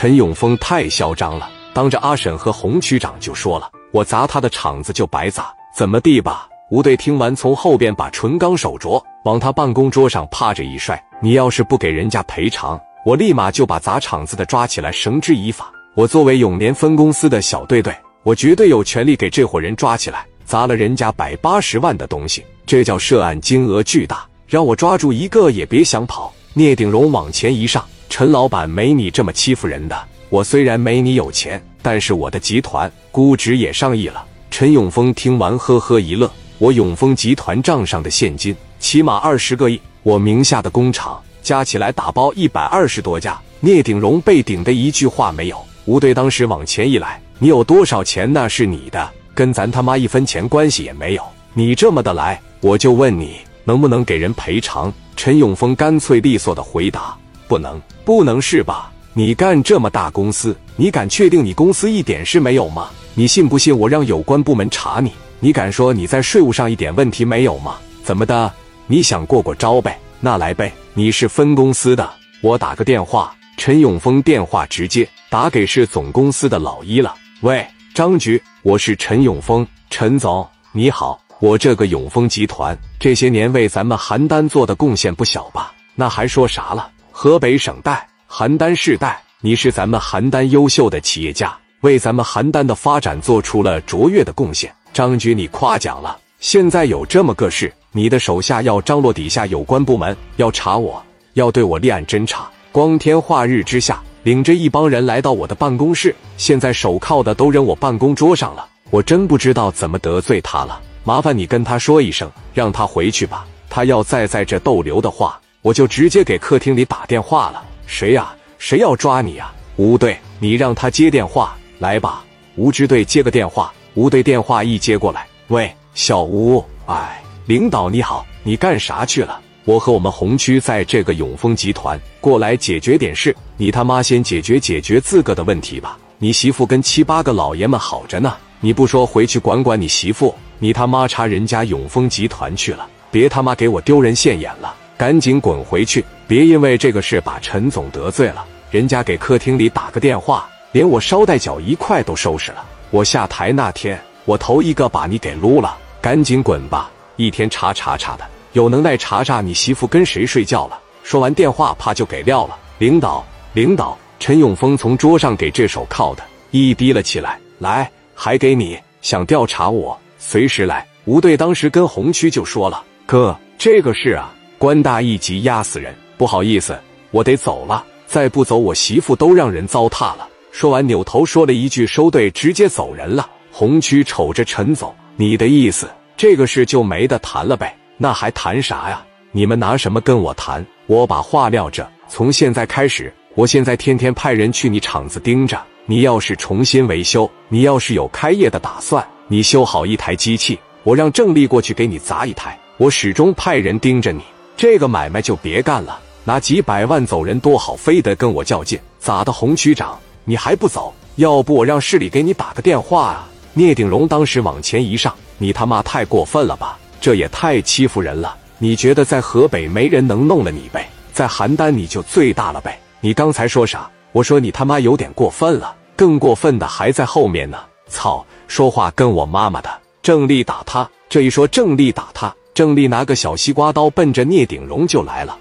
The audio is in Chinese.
陈永峰太嚣张了，当着阿婶和洪区长就说了：“我砸他的场子就白砸，怎么地吧？”吴队听完，从后边把纯钢手镯往他办公桌上趴着一摔：“你要是不给人家赔偿，我立马就把砸场子的抓起来绳之以法。我作为永联分公司的小队队，我绝对有权利给这伙人抓起来。砸了人家百八十万的东西，这叫涉案金额巨大，让我抓住一个也别想跑。”聂鼎荣往前一上：“陈老板，没你这么欺负人的。我虽然没你有钱，但是我的集团估值也上亿了。”陈永峰听完，呵呵一乐。我永丰集团账上的现金起码二十个亿，我名下的工厂加起来打包一百二十多家。聂鼎荣被顶的一句话没有。吴队当时往前一来：“你有多少钱那是你的，跟咱他妈一分钱关系也没有。你这么的来，我就问你能不能给人赔偿？”陈永峰干脆利索的回答：“不能，不能是吧？你干这么大公司，你敢确定你公司一点事没有吗？你信不信我让有关部门查你？”你敢说你在税务上一点问题没有吗？怎么的？你想过过招呗？那来呗！你是分公司的，我打个电话。陈永峰电话直接打给是总公司的老一了。喂，张局，我是陈永峰，陈总你好。我这个永丰集团这些年为咱们邯郸做的贡献不小吧？那还说啥了？河北省代，邯郸市代，你是咱们邯郸优秀的企业家，为咱们邯郸的发展做出了卓越的贡献。张局，你夸奖了。现在有这么个事，你的手下要张罗底下有关部门要查我，要对我立案侦查。光天化日之下，领着一帮人来到我的办公室，现在手铐的都扔我办公桌上了。我真不知道怎么得罪他了。麻烦你跟他说一声，让他回去吧。他要再在这逗留的话，我就直接给客厅里打电话了。谁呀？谁要抓你呀？吴队，你让他接电话来吧。吴支队接个电话。吴队电话一接过来，喂，小吴，哎，领导你好，你干啥去了？我和我们红区在这个永丰集团过来解决点事，你他妈先解决解决自个的问题吧。你媳妇跟七八个老爷们好着呢，你不说回去管管你媳妇，你他妈查人家永丰集团去了，别他妈给我丢人现眼了，赶紧滚回去，别因为这个事把陈总得罪了。人家给客厅里打个电话，连我捎带脚一块都收拾了。我下台那天，我头一个把你给撸了，赶紧滚吧！一天查查查的，有能耐查查你媳妇跟谁睡觉了。说完电话，啪就给撂了。领导，领导，陈永峰从桌上给这手铐的一提了起来，来，还给你，想调查我，随时来。吴队当时跟红区就说了：“哥，这个事啊，官大一级压死人，不好意思，我得走了，再不走，我媳妇都让人糟蹋了。”说完，扭头说了一句：“收队，直接走人了。”红区瞅着陈总：“你的意思，这个事就没得谈了呗？那还谈啥呀？你们拿什么跟我谈？我把话撂这，从现在开始，我现在天天派人去你厂子盯着。你要是重新维修，你要是有开业的打算，你修好一台机器，我让郑丽过去给你砸一台。我始终派人盯着你，这个买卖就别干了。拿几百万走人多好，非得跟我较劲，咋的，红区长？”你还不走？要不我让市里给你打个电话啊！聂鼎荣当时往前一上，你他妈太过分了吧！这也太欺负人了！你觉得在河北没人能弄了你呗？在邯郸你就最大了呗？你刚才说啥？我说你他妈有点过分了，更过分的还在后面呢！操，说话跟我妈妈的！郑丽打他，这一说郑丽打他，郑丽拿个小西瓜刀奔着聂鼎荣就来了。